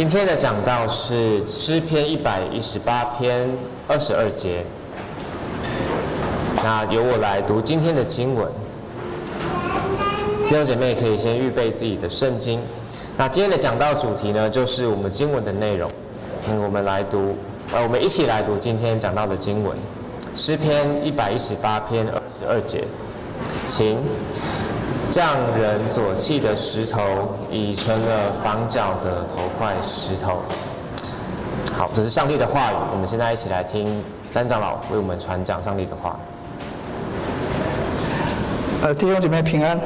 今天的讲道是诗篇一百一十八篇二十二节。那由我来读今天的经文。弟兄姐妹可以先预备自己的圣经。那今天的讲道主题呢，就是我们经文的内容。嗯，我们来读，呃，我们一起来读今天讲到的经文，诗篇一百一十八篇二十二节，请。匠人所弃的石头，已成了房角的头块石头。好，这是上帝的话语。我们现在一起来听詹长老为我们传讲上帝的话。呃，弟兄姐妹平安。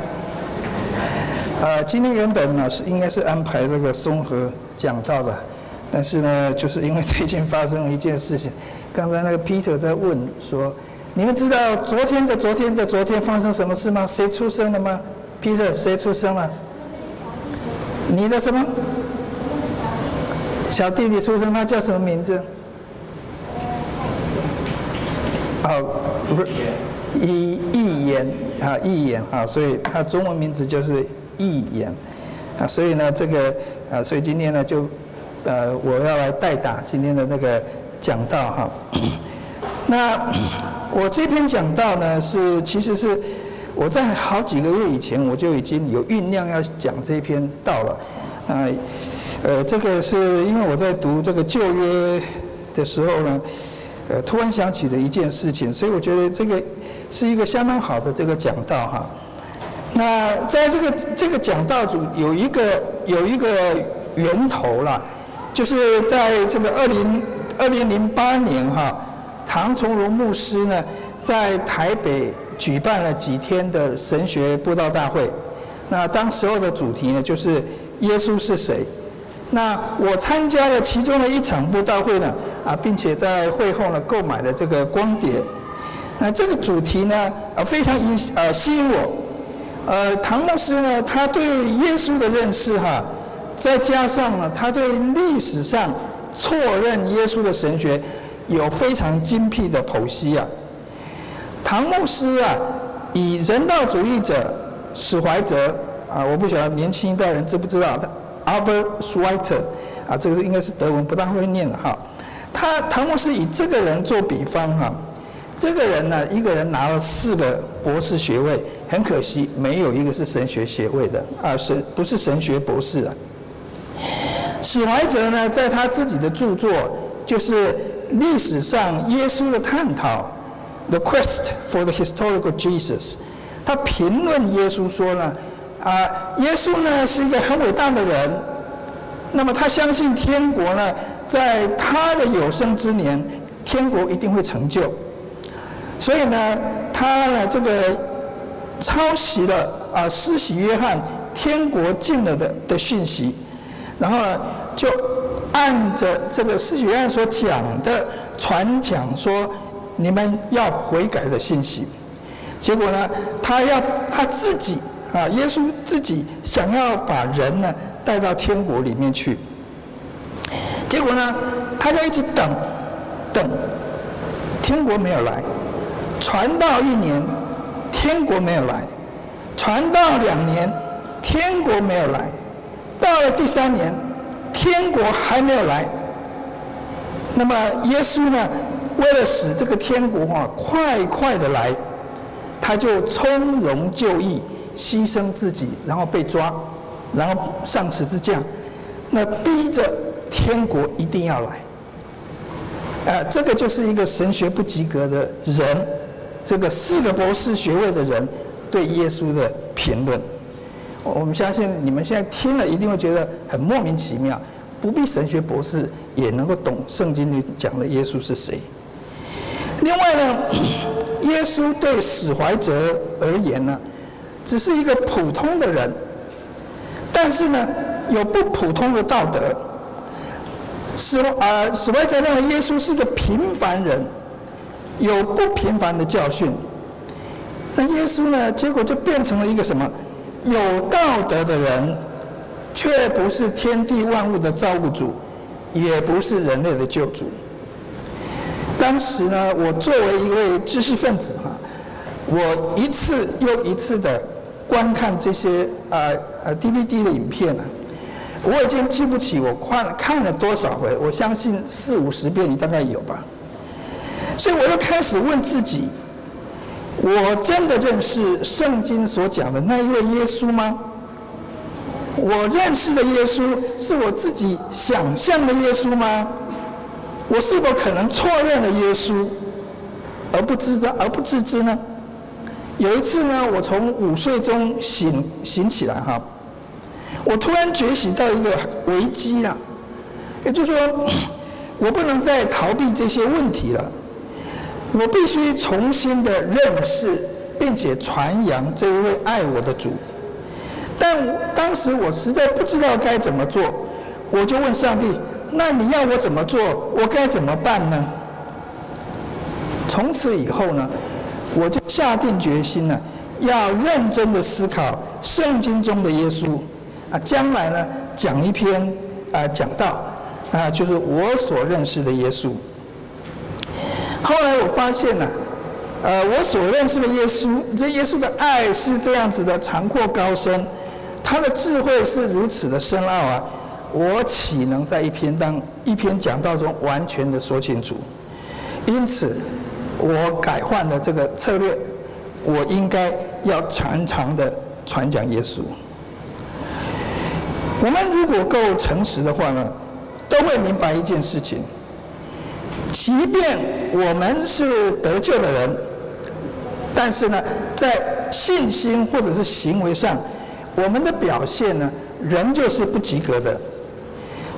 呃，今天原本呢是应该是安排这个松和讲道的，但是呢，就是因为最近发生了一件事情。刚才那个 Peter 在问说：“你们知道昨天的昨天的昨天发生什么事吗？谁出生了吗？” Peter，谁出生了？你的什么？小弟弟出生，他叫什么名字？哦，不是，易易言啊，易言啊，所以他中文名字就是易言啊，所以呢，这个啊，所以今天呢，就呃，我要来代打今天的那个讲道哈。那我这篇讲道呢，是其实是。我在好几个月以前，我就已经有酝酿要讲这篇道了，啊，呃，这个是因为我在读这个旧约的时候呢，呃，突然想起了一件事情，所以我觉得这个是一个相当好的这个讲道哈。那在这个这个讲道组有一个有一个源头了，就是在这个二零二零零八年哈，唐从容牧师呢在台北。举办了几天的神学布道大会，那当时候的主题呢，就是耶稣是谁？那我参加了其中的一场布道会呢，啊，并且在会后呢购买了这个光碟。那这个主题呢，呃，非常引呃吸引我。呃，唐牧师呢，他对耶稣的认识哈，再加上呢，他对历史上错认耶稣的神学有非常精辟的剖析啊。唐牧师啊，以人道主义者史怀哲啊，我不晓得年轻一代人知不知道他 Albert Schweitzer 啊，这个应该是德文，不大会念的哈。他唐牧师以这个人做比方哈，这个人呢，一个人拿了四个博士学位，很可惜没有一个是神学学位的啊，神不是神学博士啊。史怀哲呢，在他自己的著作就是历史上耶稣的探讨。The quest for the historical Jesus，他评论耶稣说呢，啊，耶稣呢是一个很伟大的人，那么他相信天国呢，在他的有生之年，天国一定会成就，所以呢，他呢这个抄袭了啊施洗约翰天国近了的的讯息，然后呢就按着这个施洗约翰所讲的传讲说。你们要悔改的信息，结果呢，他要他自己啊，耶稣自己想要把人呢带到天国里面去，结果呢，他就一直等，等，天国没有来，传道一年，天国没有来，传道两年，天国没有来，到了第三年，天国还没有来，那么耶稣呢？为了使这个天国哈快快的来，他就从容就义，牺牲自己，然后被抓，然后上十字架，那逼着天国一定要来。呃，这个就是一个神学不及格的人，这个四个博士学位的人对耶稣的评论。我们相信你们现在听了一定会觉得很莫名其妙，不必神学博士也能够懂圣经里讲的耶稣是谁。另外呢，耶稣对史怀哲而言呢，只是一个普通的人，但是呢，有不普通的道德。史啊史怀哲认为耶稣是个平凡人，有不平凡的教训。那耶稣呢，结果就变成了一个什么？有道德的人，却不是天地万物的造物主，也不是人类的救主。当时呢，我作为一位知识分子哈，我一次又一次的观看这些啊呃 DVD 的影片呢，我已经记不起我看看了多少回，我相信四五十遍你大概有吧。所以我就开始问自己：我真的认识圣经所讲的那一位耶稣吗？我认识的耶稣是我自己想象的耶稣吗？我是否可能错认了耶稣而不知道而不自知呢？有一次呢，我从午睡中醒醒起来哈，我突然觉醒到一个危机了，也就是说，我不能再逃避这些问题了，我必须重新的认识并且传扬这一位爱我的主。但当时我实在不知道该怎么做，我就问上帝：“那你要我怎么做？我该怎么办呢？”从此以后呢，我就下定决心了，要认真的思考圣经中的耶稣啊，将来呢讲一篇啊讲道啊，就是我所认识的耶稣。后来我发现呢，呃，我所认识的耶稣，这耶稣的爱是这样子的长阔高深。他的智慧是如此的深奥啊！我岂能在一篇当一篇讲道中完全的说清楚？因此，我改换了这个策略，我应该要常常的传讲耶稣。我们如果够诚实的话呢，都会明白一件事情：即便我们是得救的人，但是呢，在信心或者是行为上，我们的表现呢，仍旧是不及格的。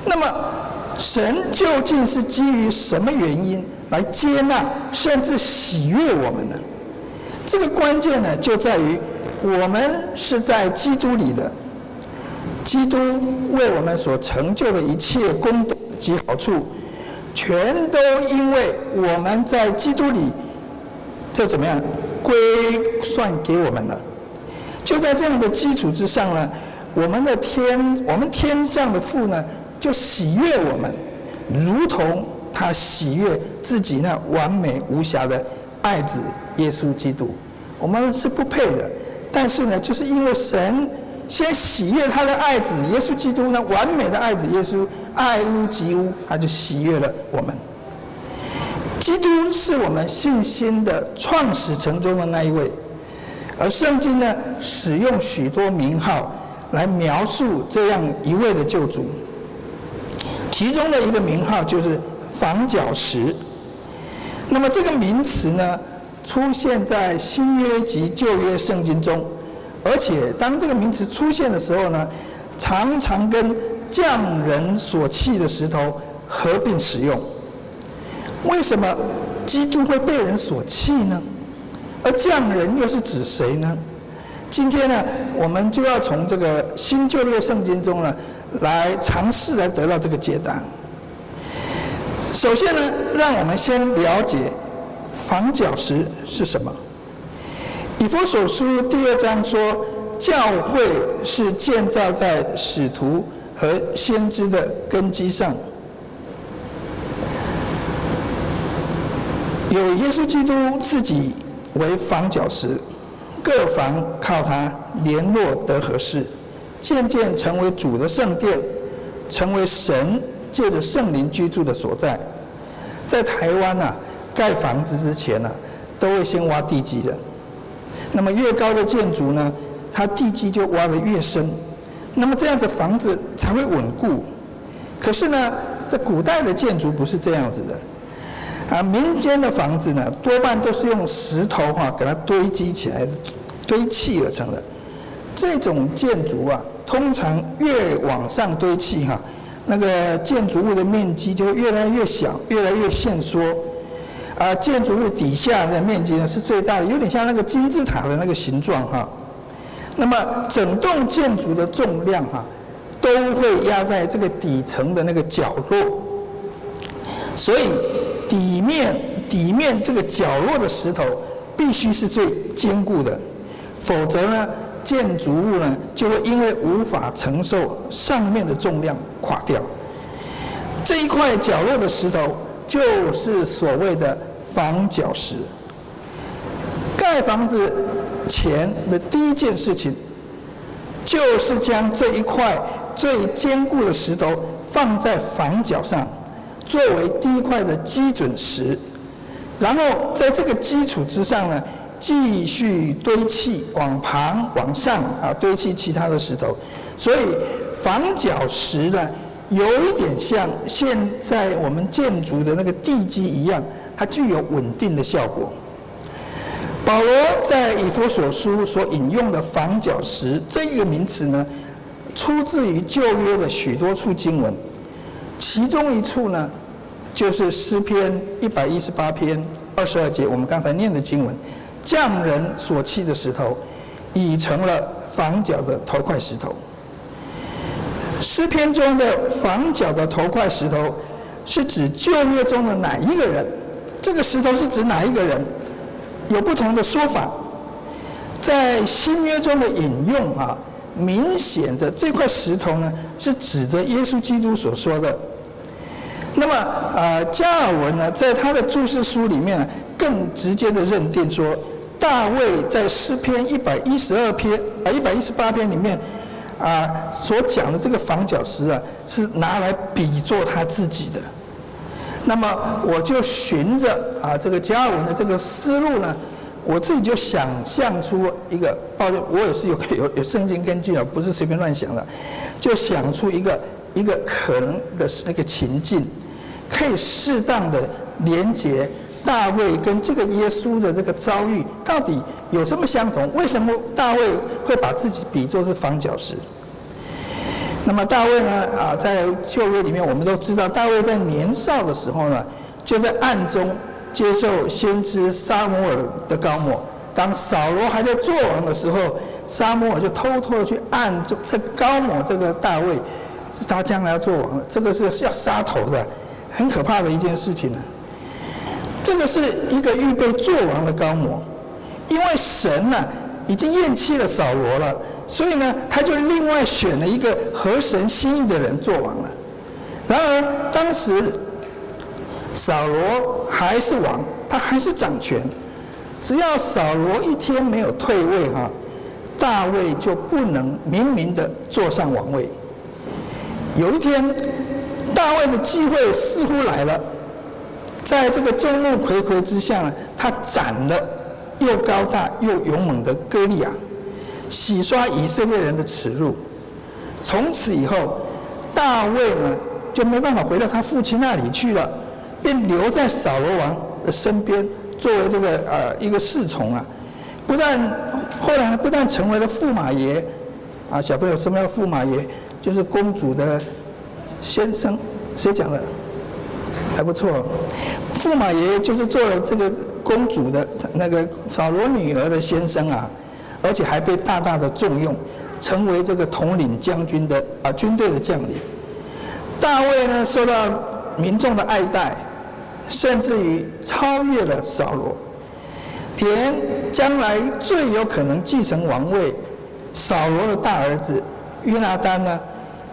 那么，神究竟是基于什么原因来接纳甚至喜悦我们呢？这个关键呢，就在于我们是在基督里的，基督为我们所成就的一切功德及好处，全都因为我们在基督里，这怎么样归算给我们了？就在这样的基础之上呢，我们的天，我们天上的父呢，就喜悦我们，如同他喜悦自己那完美无瑕的爱子耶稣基督。我们是不配的，但是呢，就是因为神先喜悦他的爱子耶稣基督呢，完美的爱子耶稣，爱屋及乌，他就喜悦了我们。基督是我们信心的创始成终的那一位。而圣经呢，使用许多名号来描述这样一位的救主。其中的一个名号就是房角石。那么这个名词呢，出现在新约及旧约圣经中，而且当这个名词出现的时候呢，常常跟匠人所弃的石头合并使用。为什么基督会被人所弃呢？而匠人又是指谁呢？今天呢，我们就要从这个新旧约圣经中呢，来尝试来得到这个解答。首先呢，让我们先了解房角石是什么。以弗所书第二章说，教会是建造在使徒和先知的根基上，有耶稣基督自己。为房角石，各房靠它联络得合适，渐渐成为主的圣殿，成为神借着圣灵居住的所在。在台湾啊，盖房子之前呢、都会先挖地基的。那么越高的建筑呢，它地基就挖得越深，那么这样子房子才会稳固。可是呢，在古代的建筑不是这样子的。啊，民间的房子呢，多半都是用石头哈、给它堆积起来，堆砌而成的。这种建筑啊，通常越往上堆砌哈、那个建筑物的面积就越来越小，越来越限缩。啊，建筑物底下的面积呢是最大的，有点像那个金字塔的那个形状哈、那么整栋建筑的重量哈、都会压在这个底层的那个角落，所以。底面底面这个角落的石头必须是最坚固的，否则呢，建筑物呢就会因为无法承受上面的重量垮掉。这一块角落的石头就是所谓的房角石。盖房子前的第一件事情，就是将这一块最坚固的石头放在房角上，作为第一块的基准石，然后在这个基础之上呢，继续堆砌往旁往上啊堆砌其他的石头，所以房角石呢，有一点像现在我们建筑的那个地基一样，它具有稳定的效果。保罗在以弗所书所引用的房角石这一个名词呢，出自于旧约的许多处经文，其中一处呢，就是诗篇一百一十八篇二十二节，我们刚才念的经文，匠人所砌的石头，已成了房角的头块石头。诗篇中的房角的头块石头，是指旧约中的哪一个人？这个石头是指哪一个人？有不同的说法，在新约中的引用啊，明显的这块石头呢，是指着耶稣基督所说的。那么，呃，加尔文呢，在他的注释书里面呢，更直接的认定说，大卫在诗篇一百一十二篇啊一百一十八篇里面啊所讲的这个房角石啊，是拿来比作他自己的。那么我就循着啊这个加尔文的这个思路呢，我自己就想象出一个，抱歉，我也是有有有圣经根据啊，不是随便乱想的，就想出一个一个可能的那个情境，可以适当的连接大卫跟这个耶稣的这个遭遇到底有什么相同？为什么大卫会把自己比作是房角石？那么大卫呢？啊，在旧约里面，我们都知道，大卫在年少的时候呢，就在暗中接受先知撒母耳的膏抹。当扫罗还在做王的时候，撒母耳就偷偷的去暗中在膏抹这个大卫，是他将来要做王的。这个是要杀头的，很可怕的一件事情呢。这个是一个预备做王的膏抹，因为神呢已经厌弃了扫罗了。所以呢，他就另外选了一个合神心意的人做王了。然而，当时扫罗还是王，他还是掌权。只要扫罗一天没有退位哈，大卫就不能明明的坐上王位。有一天，大卫的机会似乎来了，在这个众目睽睽之下呢，他斩了又高大又勇猛的哥利亚。洗刷以色列人的耻辱，从此以后，大卫呢就没办法回到他父亲那里去了，便留在扫罗王的身边，作为这个呃一个侍从啊。不但后来不但成为了驸马爷，啊小朋友什么叫驸马爷？就是公主的先生，谁讲的？还不错，驸马爷就是做了这个公主的那个扫罗女儿的先生啊。而且还被大大的重用，成为这个统领将军的啊军队的将领。大卫呢受到民众的爱戴，甚至于超越了扫罗，连将来最有可能继承王位扫罗的大儿子约拿单呢，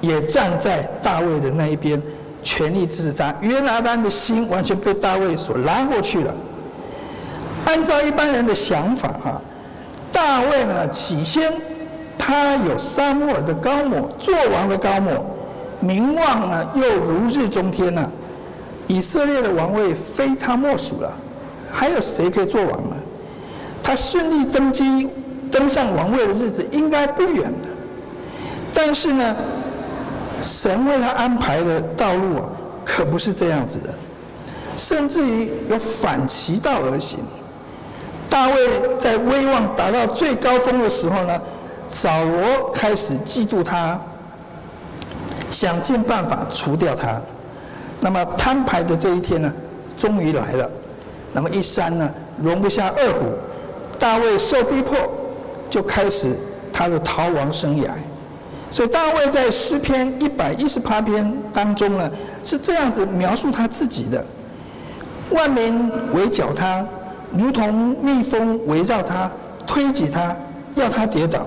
也站在大卫的那一边，全力支持他。约拿单的心完全被大卫所拉过去了。按照一般人的想法哈。大卫呢，起先他有撒母耳的高抹，做王的高抹，名望呢又如日中天呢。以色列的王位非他莫属了，还有谁可以做王呢？他顺利登基，登上王位的日子应该不远了。但是呢，神为他安排的道路啊，可不是这样子的，甚至于有反其道而行。大卫在威望达到最高峰的时候呢，扫罗开始嫉妒他，想尽办法除掉他。那么摊牌的这一天呢，终于来了。那么一山呢，容不下二虎，大卫受逼迫，就开始他的逃亡生涯。所以大卫在诗篇一百一十八篇当中呢，是这样子描述他自己的：万民围剿他。如同蜜蜂围绕他，推挤他，要他跌倒。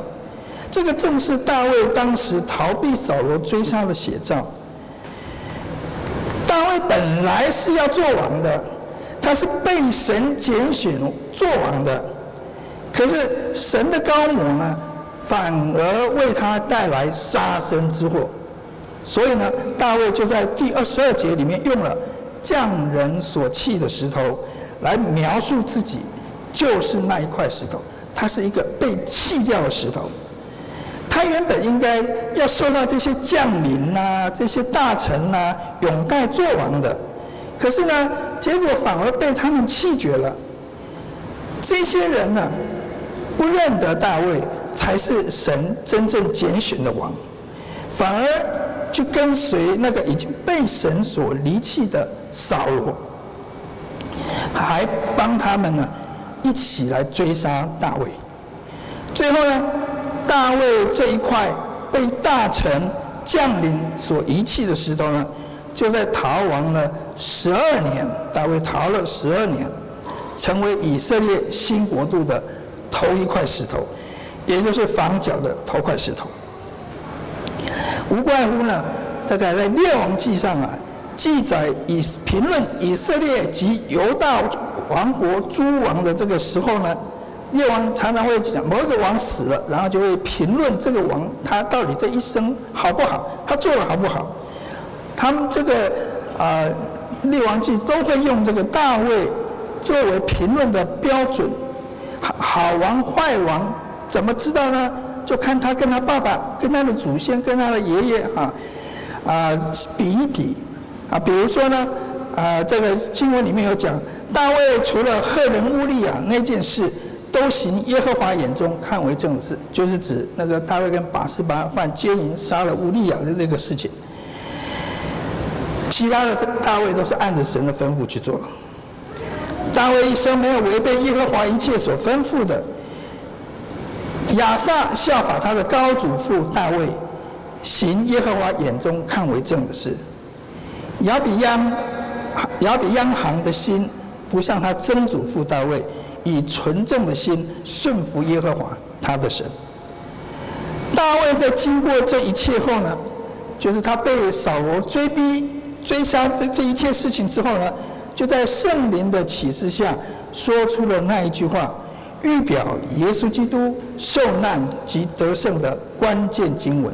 这个正是大卫当时逃避扫罗追杀的写照。大卫本来是要做王的，他是被神拣选做王的。可是神的膏抹呢，反而为他带来杀身之祸。所以呢，大卫就在第二十二节里面用了“匠人所弃的石头”来描述自己，就是那一块石头，它是一个被弃掉的石头。他原本应该要受到这些将领呐、啊、这些大臣呐、啊、拥戴做王的，可是呢，结果反而被他们弃绝了。这些人呢，不认得大卫才是神真正拣选的王，反而去跟随那个已经被神所离弃的扫罗，还帮他们呢一起来追杀大卫。最后呢，大卫这一块被大臣将领所遗弃的石头呢，就在逃亡了十二年。大卫逃了十二年，成为以色列新国度的头一块石头，也就是房角的头块石头。无怪乎呢，大概在列王记上啊，记载以评论以色列及犹大王国诸王的这个时候呢。列王常常会讲，某一个王死了，然后就会评论这个王他到底这一生好不好，他做的好不好。他们这个啊、呃，列王记都会用这个大卫作为评论的标准。好，好王坏王怎么知道呢？就看他跟他爸爸、跟他的祖先、跟他的爷爷啊啊比一比啊。比如说呢啊，这个经文里面有讲，大卫除了赫人乌利亚那件事。都行耶和华眼中看为正的事，就是指那个大卫跟拔示巴犯奸淫杀了乌利亚的那个事情。其他的大卫都是按着神的吩咐去做。大卫一生没有违背耶和华一切所吩咐的。亚萨效法他的高祖父大卫，行耶和华眼中看为正的事。亚比央亚比央行的心不像他曾祖父大卫。以纯正的心顺服耶和华他的神。大卫在经过这一切后呢，就是他被扫罗追逼、追杀的这一切事情之后呢，就在圣灵的启示下说出了那一句话，预表耶稣基督受难及得胜的关键经文：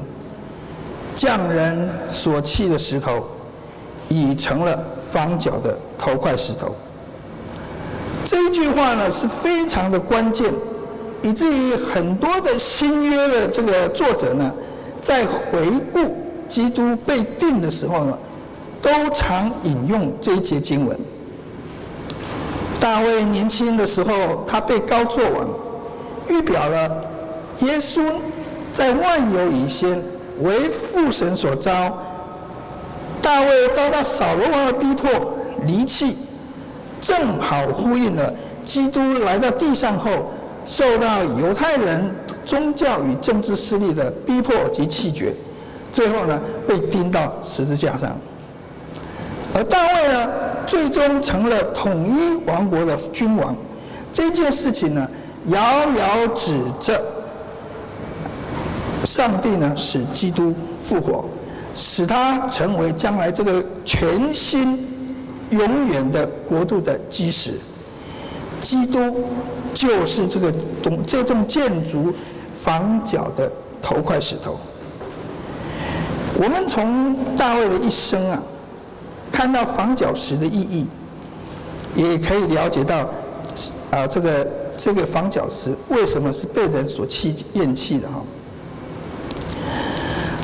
匠人所弃的石头，已成了房角的头块石头。这一句话呢是非常的关键，以至于很多的新约的这个作者呢，在回顾基督被定的时候呢，都常引用这一节经文。大卫年轻的时候，他被膏作王，预表了耶稣在万有以先为父神所召。大卫遭到扫罗王的逼迫离弃。正好呼应了基督来到地上后，受到犹太人宗教与政治势力的逼迫及弃绝，最后呢被钉到十字架上。而大卫呢，最终成了统一王国的君王。这件事情呢，遥遥指着上帝呢使基督复活，使他成为将来这个全新。永远的国度的基石，基督就是这个栋这栋建筑房角的头块石头。我们从大卫的一生啊，看到房角石的意义，也可以了解到啊，这个这个房角石为什么是被人所弃厌弃的哈。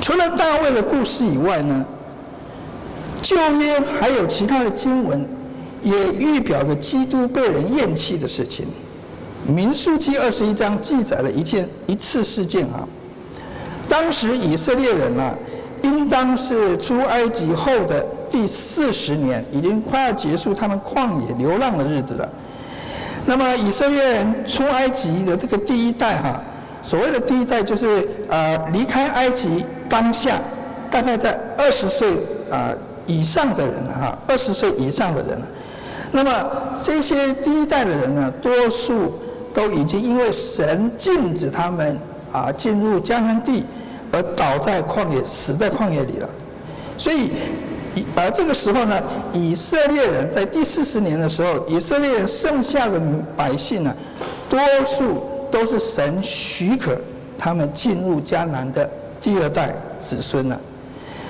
除了大卫的故事以外呢，旧约还有其他的经文，也预表着基督被人厌弃的事情。民数记二十一章记载了一件一次事件啊。当时以色列人啊，应当是出埃及后的第四十年，已经快要结束他们旷野流浪的日子了。那么以色列人出埃及的这个第一代哈，所谓的第一代就是呃离开埃及当下，大概在二十岁啊。以上的人哈，二十岁以上的人，那么这些第一代的人呢，多数都已经因为神禁止他们啊进入迦南地，而倒在旷野，死在旷野里了。所以，而这个时候呢，以色列人在第四十年的时候，以色列人剩下的百姓呢，多数都是神许可他们进入迦南的第二代子孙了。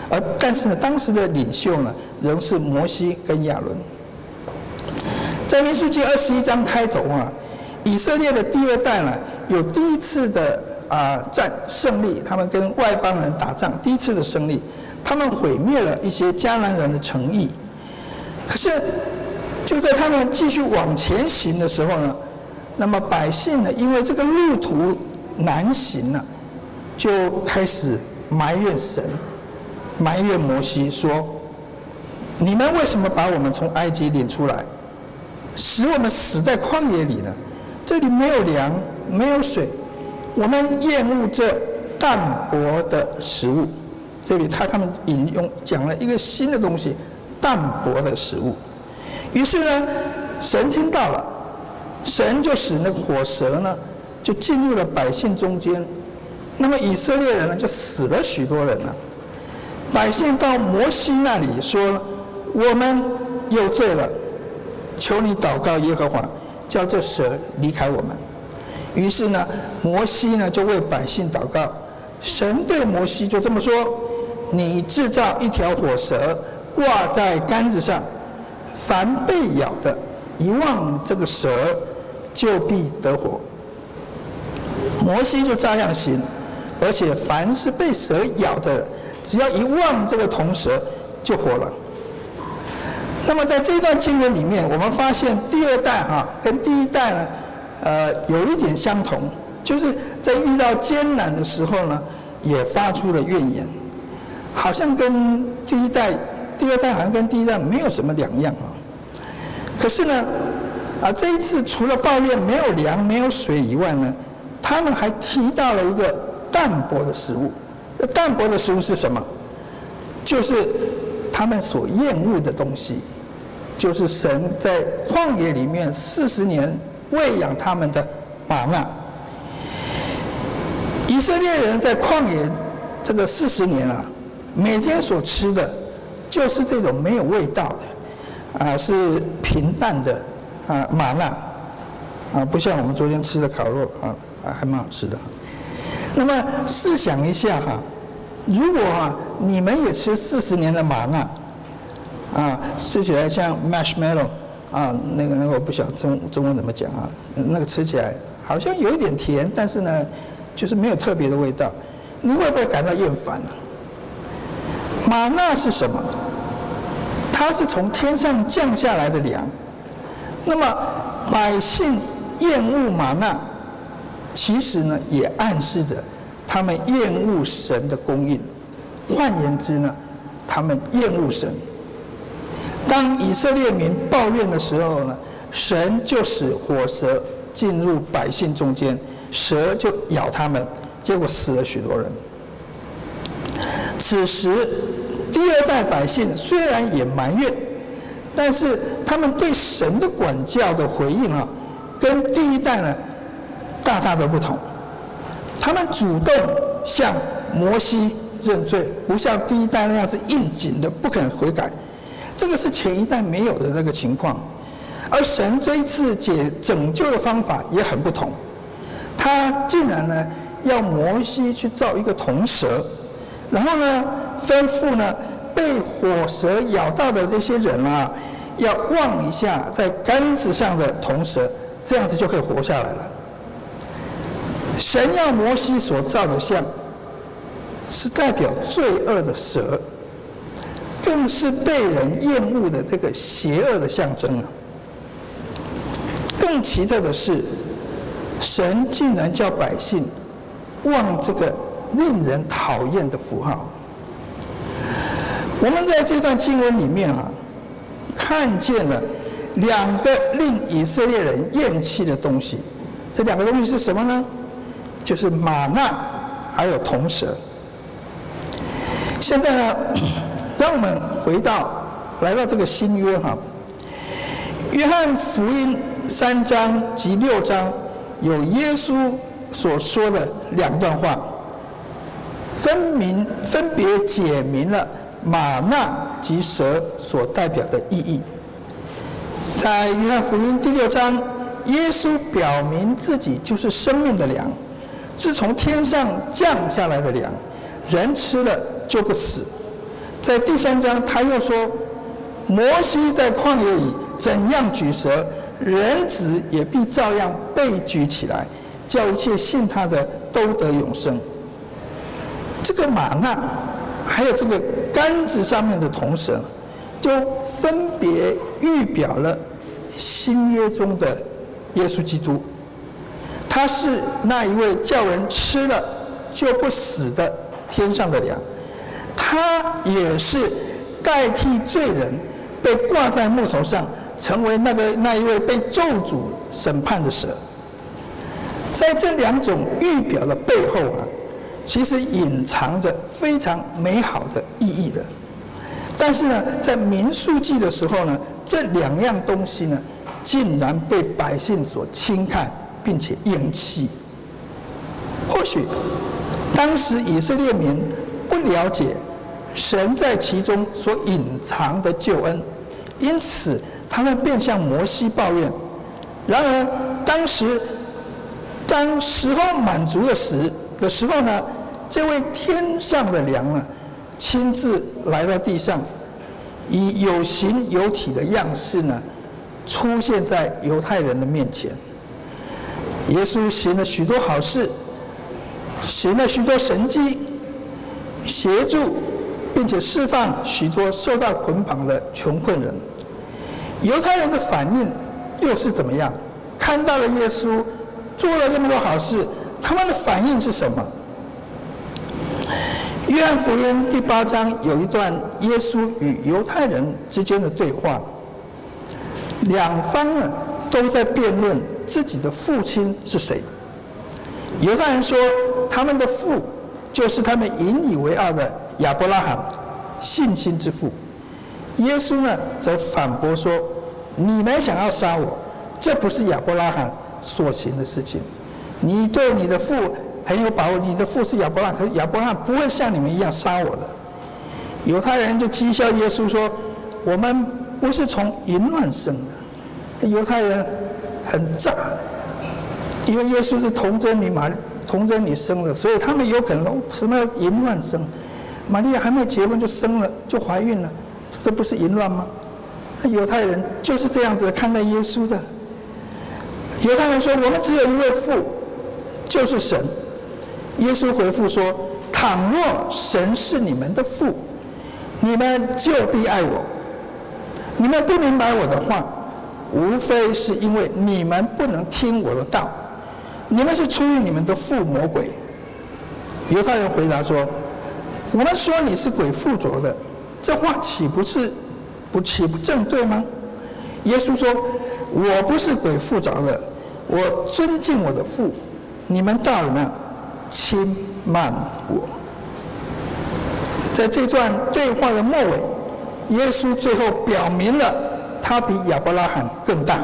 而但是呢，当时的领袖呢，仍是摩西跟亚伦。在民数记二十一章开头啊，以色列的第二代呢，有第一次的啊战胜利，他们跟外邦人打仗，第一次的胜利，他们毁灭了一些迦南人的诚意。可是就在他们继续往前行的时候呢，那么百姓呢，因为这个路途难行了，就开始埋怨神，埋怨摩西说：“你们为什么把我们从埃及领出来？”使我们死在旷野里呢，这里没有粮，没有水，我们厌恶这淡薄的食物。这里他他们引用讲了一个新的东西，淡薄的食物。于是呢，神听到了，神就使那个火蛇呢，就进入了百姓中间。那么以色列人呢，就死了许多人了。百姓到摩西那里说：“我们有罪了。”求你祷告耶和华，叫这蛇离开我们。于是呢，摩西呢就为百姓祷告。神对摩西就这么说：“你制造一条火蛇，挂在杆子上，凡被咬的，一望这个蛇，就必得火。”摩西就照样行，而且凡是被蛇咬的，只要一望这个铜蛇，就活了。那么在这段经文里面，我们发现第二代哈跟第一代呢，呃，有一点相同，就是在遇到艰难的时候呢，也发出了怨言，好像跟第一代、第二代好像跟第一代没有什么两样啊。可是呢，啊，这一次除了抱怨没有粮、没有水以外呢，他们还提到了一个淡薄的食物。淡薄的食物是什么？就是他们所厌恶的东西。就是神在旷野里面四十年喂养他们的玛纳。以色列人在旷野这个四十年啊，每天所吃的，就是这种没有味道的，啊，是平淡的啊玛纳，啊，不像我们昨天吃的烤肉啊，还蛮好吃的。那么试想一下哈，如果啊你们也吃四十年的玛纳。啊，吃起来像 marshmallow，啊，那个那个我不晓中中文怎么讲啊，那个吃起来好像有一点甜，但是呢，就是没有特别的味道，你会不会感到厌烦呢？玛纳是什么？它是从天上降下来的粮。那么百姓厌恶玛纳，其实呢也暗示着他们厌恶神的供应。换言之呢，他们厌恶神。当以色列民抱怨的时候呢，神就使火蛇进入百姓中间，蛇就咬他们，结果死了许多人。此时，第二代百姓虽然也埋怨，但是他们对神的管教的回应啊，跟第一代呢大大的不同。他们主动向摩西认罪，不像第一代那样是应景的，不肯悔改。这个是前一代没有的那个情况，而神这一次解拯救的方法也很不同，他竟然呢要摩西去造一个铜蛇，然后呢吩咐呢被火蛇咬到的这些人啊，要望一下在杆子上的铜蛇，这样子就可以活下来了。神要摩西所造的像，是代表罪恶的蛇。更是被人厌恶的这个邪恶的象征啊！更奇特的是，神竟然叫百姓望这个令人讨厌的符号。我们在这段经文里面啊，看见了两个令以色列人厌弃的东西。这两个东西是什么呢？就是玛纳，还有铜蛇。现在呢？让我们回到，来到这个新约哈，约翰福音三章及六章有耶稣所说的两段话，分明分别解明了马纳及蛇所代表的意义。在约翰福音第六章，耶稣表明自己就是生命的粮，是从天上降下来的粮，人吃了就不死。在第三章他又说，摩西在旷野里怎样举蛇，人子也必照样被举起来，叫一切信他的都得永生。这个玛纳，还有这个杆子上面的铜蛇，就分别预表了新约中的耶稣基督。他是那一位叫人吃了就不死的天上的粮，他也是代替罪人被挂在木头上，成为那个那一位被咒诅审判的蛇。在这两种预表的背后啊，其实隐藏着非常美好的意义的。但是呢，在民数记的时候呢，这两样东西呢，竟然被百姓所轻看。并且厌弃。或许当时以色列民不了解神在其中所隐藏的救恩，因此他们便向摩西抱怨。然而当时当时候满足的时的时候呢，这位天上的粮呢，亲自来到地上，以有形有体的样式呢，出现在犹太人的面前。耶稣行了许多好事，行了许多神迹，协助并且释放许多受到捆绑的穷困人。犹太人的反应又是怎么样？看到了耶稣做了这么多好事，他们的反应是什么？约翰福音第八章有一段耶稣与犹太人之间的对话，两方呢都在辩论。自己的父亲是谁？犹太人说他们的父就是他们引以为傲的亚伯拉罕，信心之父。耶稣呢则反驳说：“你们想要杀我，这不是亚伯拉罕所行的事情。你对你的父很有把握，你的父是亚伯拉罕，可是亚伯拉罕不会像你们一样杀我的。”犹太人就讥笑耶稣说：“我们不是从淫乱生的。”犹太人。很炸，因为耶稣是童贞女玛童贞女生的，所以他们有可能什么淫乱生，玛利亚还没结婚就生了，就怀孕了，这不是淫乱吗？犹太人就是这样子看待耶稣的。犹太人说：“我们只有一位父，就是神。”耶稣回复说：“倘若神是你们的父，你们就必爱我。你们不明白我的话。”无非是因为你们不能听我的道，你们是出于你们的父魔鬼。犹太人回答说：“我们说你是鬼附着的，这话岂不是不岂不正对吗？”耶稣说：“我不是鬼附着的，我尊敬我的父，你们倒怎么样轻慢我？”在这段对话的末尾，耶稣最后表明了。他比亚伯拉罕更大，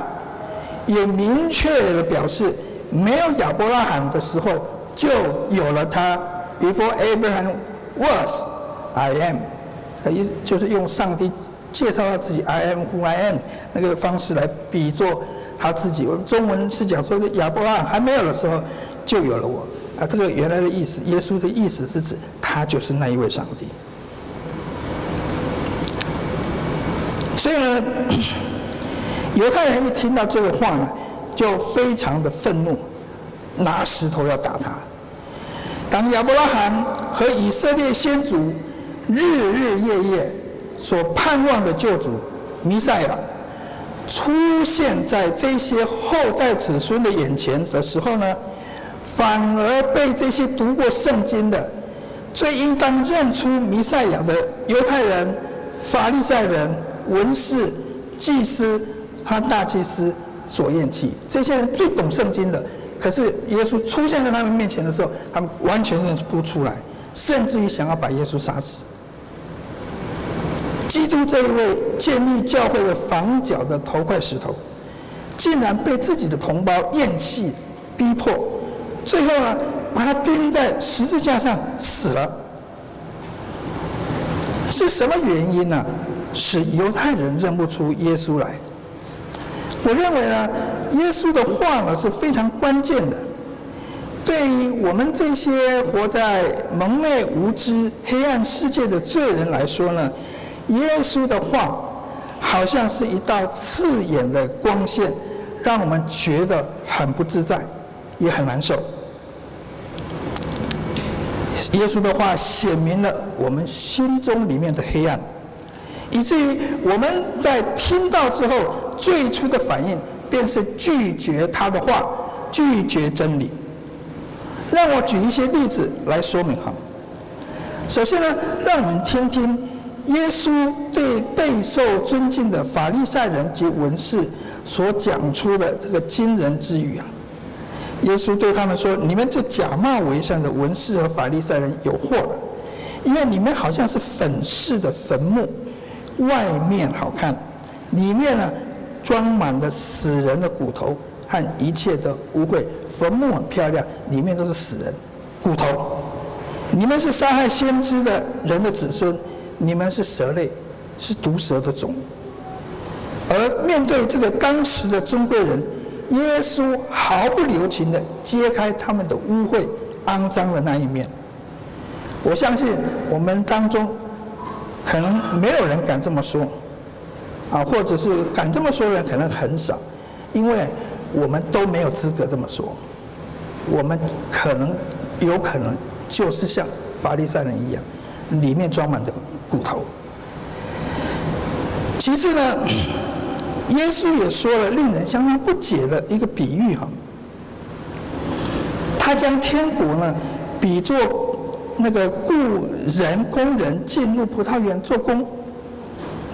也明确的表示，没有亚伯拉罕的时候就有了他。Before Abraham was, I am。意就是用上帝介绍他自己，I am who I am 那个方式来比作他自己。我们中文是讲说，亚伯拉罕还没有的时候就有了我。啊，这个原来的意思，耶稣的意思是指他就是那一位上帝。所以呢，犹太人一听到这个话呢，就非常的愤怒，拿石头要打他。当亚伯拉罕和以色列先祖日日夜夜所盼望的救主弥赛亚出现在这些后代子孙的眼前的时候呢，反而被这些读过圣经的、最应当认出弥赛亚的犹太人、法利赛人。文士、祭司、和大祭司所厌弃，这些人最懂圣经的，可是耶稣出现在他们面前的时候，他们完全认不出来，甚至于想要把耶稣杀死。基督这一位建立教会的房角的头块石头，竟然被自己的同胞厌弃、逼迫，最后呢，把他钉在十字架上死了，是什么原因呢？使犹太人认不出耶稣来。我认为呢，耶稣的话呢是非常关键的。对于我们这些活在蒙昧无知、黑暗世界的罪人来说呢，耶稣的话好像是一道刺眼的光线，让我们觉得很不自在，也很难受。耶稣的话显明了我们心中里面的黑暗，以至于我们在听到之后，最初的反应便是拒绝他的话，拒绝真理。让我举一些例子来说明哈。首先呢，让我们听听耶稣对备受尊敬的法利赛人及文士所讲出的这个惊人之语啊。耶稣对他们说：“你们这假冒为善的文士和法利赛人有祸了，因为你们好像是粉饰的坟墓，外面好看，里面呢装满了死人的骨头和一切的污秽。坟墓很漂亮，里面都是死人骨头。你们是杀害先知的人的子孙，你们是蛇类，是毒蛇的种。而面对这个当时的尊贵人。”耶稣毫不留情地揭开他们的污秽、肮脏的那一面。我相信我们当中可能没有人敢这么说，啊，或者是敢这么说的人可能很少，因为我们都没有资格这么说。我们可能有可能就是像法利赛人一样，里面装满着骨头。其次呢？耶稣也说了令人相当不解的一个比喻哈，他将天国呢比作那个雇人工人进入葡萄园做工，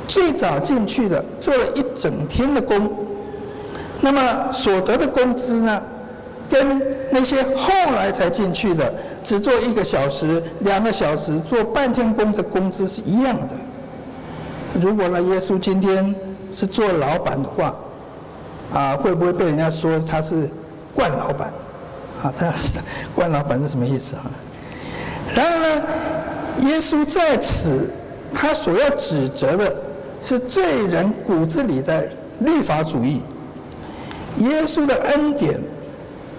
最早进去的做了一整天的工，那么所得的工资呢，跟那些后来才进去的只做一个小时、两个小时做半天工的工资是一样的。如果呢，耶稣今天。是做老板的话，啊，会不会被人家说他是惯老板？啊，他是 惯老板是什么意思啊？然而呢，耶稣在此他所要指责的是罪人骨子里的律法主义。耶稣的恩典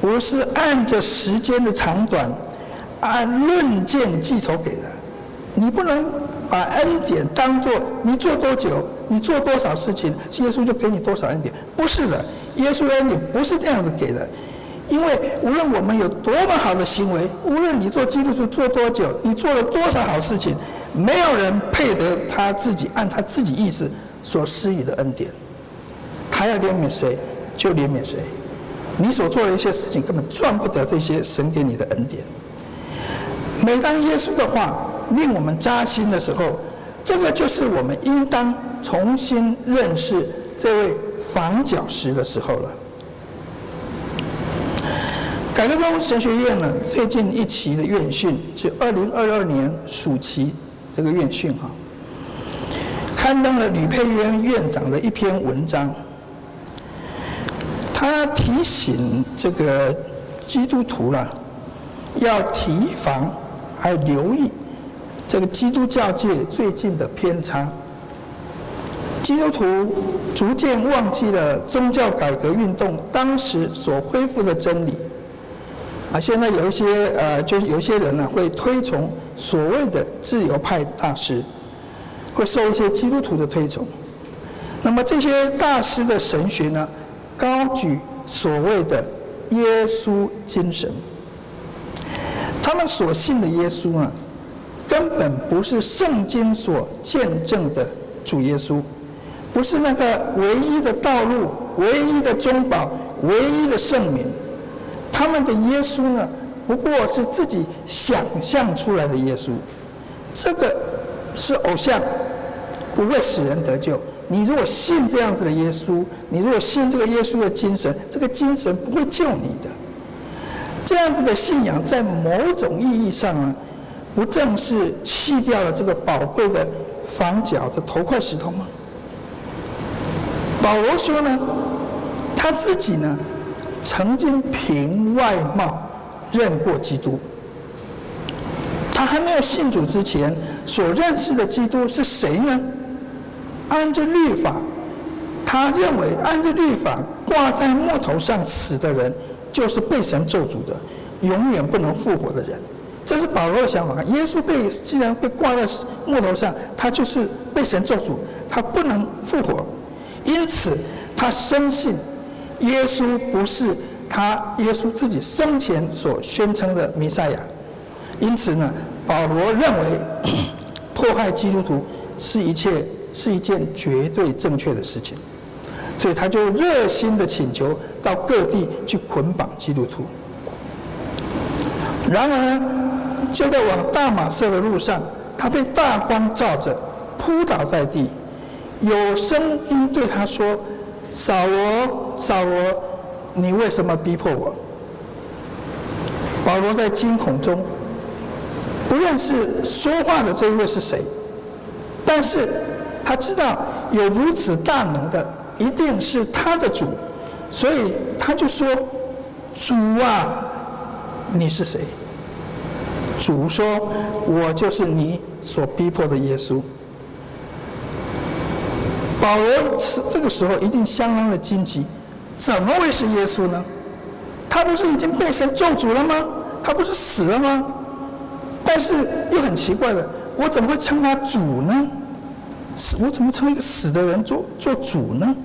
不是按着时间的长短，按论件计酬给的，你不能。把恩典当做你做多久，你做多少事情，耶稣就给你多少恩典。不是的，耶稣的恩典不是这样子给的。因为无论我们有多么好的行为，无论你做基督徒做多久，你做了多少好事情，没有人配得他自己按他自己意思所施予的恩典。他要怜悯谁，就怜悯谁。你所做的一些事情根本赚不得这些神给你的恩典。每当耶稣的话。令我们扎心的时候，这个就是我们应当重新认识这位房角石的时候了。改革宗神学院呢，最近一期的院训是二零二二年暑期这个院训啊，刊登了吕佩渊院长的一篇文章，他提醒这个基督徒了，要提防还留意。这个基督教界最近的偏差，基督徒逐渐忘记了宗教改革运动当时所恢复的真理，啊，现在有一些呃，就是有些人呢会推崇所谓的自由派大师，会受一些基督徒的推崇。那么这些大师的神学呢，高举所谓的耶稣精神，他们所信的耶稣呢，根本不是圣经所见证的主耶稣，不是那个唯一的道路、唯一的中保、唯一的圣名。他们的耶稣呢，不过是自己想象出来的耶稣。这个是偶像，不会使人得救。你如果信这样子的耶稣，你如果信这个耶稣的精神，这个精神不会救你的。这样子的信仰，在某种意义上呢，不正是弃掉了这个宝贵的房角的头块石头吗？保罗说呢，他自己呢，曾经凭外貌认过基督。他还没有信主之前所认识的基督是谁呢？按着律法，他认为按着律法挂在木头上死的人就是被神咒诅的。永远不能复活的人。这是保罗的想法。耶稣被既然被挂在木头上，他就是被神咒诅，他不能复活。因此，他深信耶稣不是他耶稣自己生前所宣称的弥赛亚。因此呢，保罗认为迫害基督徒是一切是一件绝对正确的事情，所以他就热心的请求到各地去捆绑基督徒。然而呢，就在往大马色的路上，他被大光照着，扑倒在地，有声音对他说：“扫罗，扫罗，你为什么逼迫我？”保罗在惊恐中不认识说话的这一位是谁，但是他知道有如此大能的一定是他的主，所以他就说：“主啊，你是谁？”主说：“我就是你所逼迫的耶稣。”保罗这个时候一定相当的惊奇，怎么会是耶稣呢？他不是已经被神咒诅了吗？他不是死了吗？但是又很奇怪的，我怎么会称他主呢？死，我怎么称一个死的人做做主呢？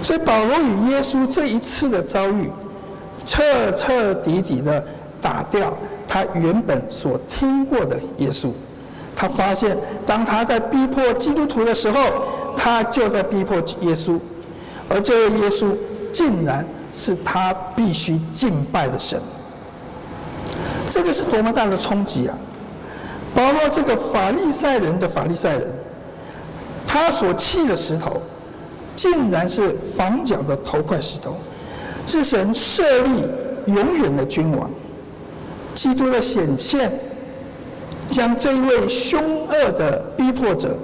所以保罗与耶稣这一次的遭遇，彻彻底底的打掉。他原本所听过的耶稣，他发现，当他在逼迫基督徒的时候，他就在逼迫耶稣，而这位耶稣竟然是他必须敬拜的神。这个是多么大的冲击啊！包括这个法利赛人的法利赛人，他所弃的石头，竟然是房角的头块石头，是神设立永远的君王。基督的显现，将这一位凶恶的逼迫者，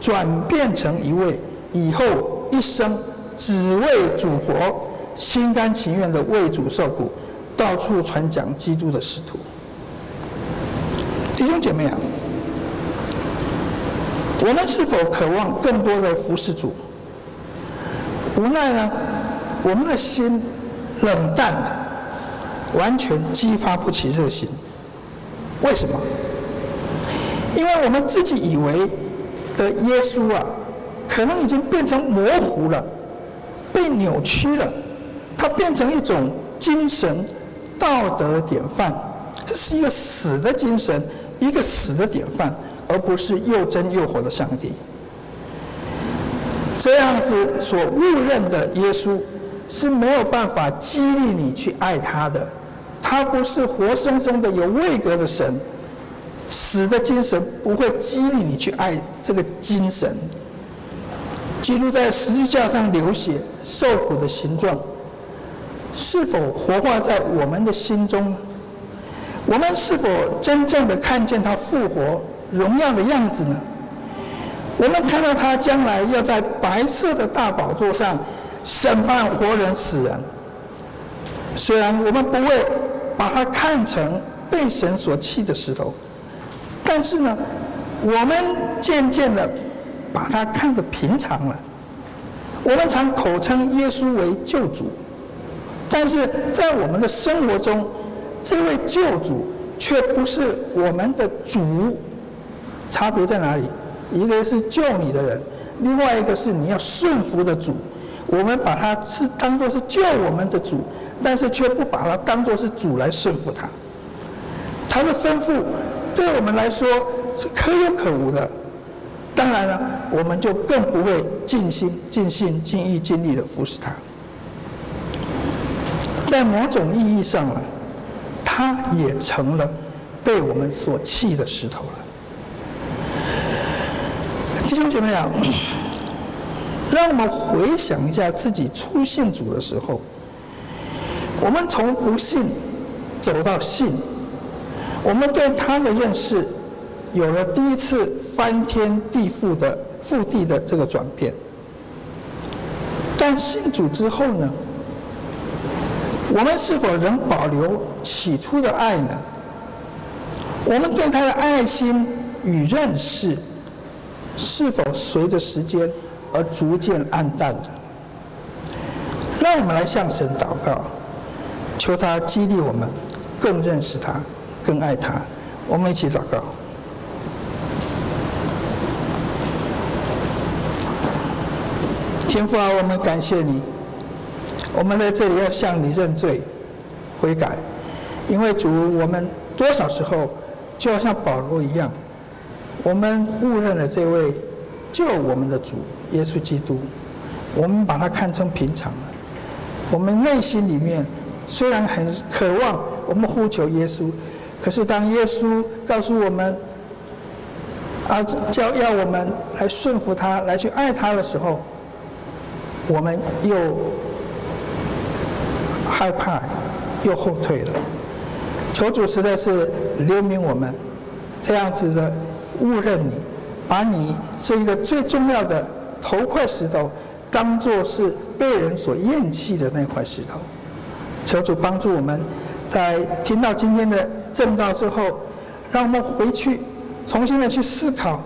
转变成一位以后一生只为主活、心甘情愿的为主受苦、到处传讲基督的使徒。弟兄姐妹啊，我们是否渴望更多的服侍主？无奈呢，我们的心冷淡了。完全激发不起热心，为什么？因为我们自己以为的耶稣啊，可能已经变成模糊了，被扭曲了，它变成一种精神道德典范，这是一个死的精神，一个死的典范，而不是又真又活的上帝。这样子所误认的耶稣。是没有办法激励你去爱他的，他不是活生生的有位格的神，死的精神不会激励你去爱这个精神。基督在十字架上流血受苦的形状，是否活化在我们的心中呢？我们是否真正的看见他复活荣耀的样子呢？我们看到他将来要在白色的大宝座上。审判活人死人，虽然我们不会把它看成被神所弃的石头，但是呢，我们渐渐的把它看得平常了。我们常口称耶稣为救主，但是在我们的生活中，这位救主却不是我们的主。差别在哪里？一个是救你的人，另外一个是你要顺服的主。我们把他是当做是救我们的主，但是却不把他当做是主来顺服他。他的吩咐对我们来说是可有可无的，当然了，我们就更不会尽心、尽心、尽意、尽力的服侍他。在某种意义上呢，他也成了被我们所弃的石头了。弟兄姐妹啊。让我们回想一下自己初信主的时候，我们从不信走到信，我们对他的认识有了第一次翻天地覆的覆地的这个转变。但信主之后呢，我们是否仍保留起初的爱呢？我们对他的爱心与认识，是否随着时间？而逐渐暗淡了。让我们来向神祷告，求他激励我们，更认识他，更爱他。我们一起祷告。天父啊，我们感谢你。我们在这里要向你认罪悔改，因为主，我们多少时候就要像保罗一样，我们误认了这位救我们的主耶稣基督，我们把他看成平常了。我们内心里面虽然很渴望，我们呼求耶稣，可是当耶稣告诉我们啊，叫要我们来顺服他，来去爱他的时候，我们又害怕，又后退了。求主实在是怜悯我们，这样子的误认你，把你是一个最重要的头块石头，当做是被人所厌弃的那块石头。求主帮助我们，在听到今天的正道之后，让我们回去重新的去思考，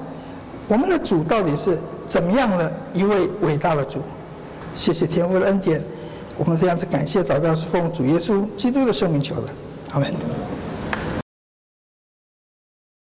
我们的主到底是怎么样的一位伟大的主。谢谢天父的恩典，我们这样子感谢祷告是奉主耶稣基督的圣名求的，阿门。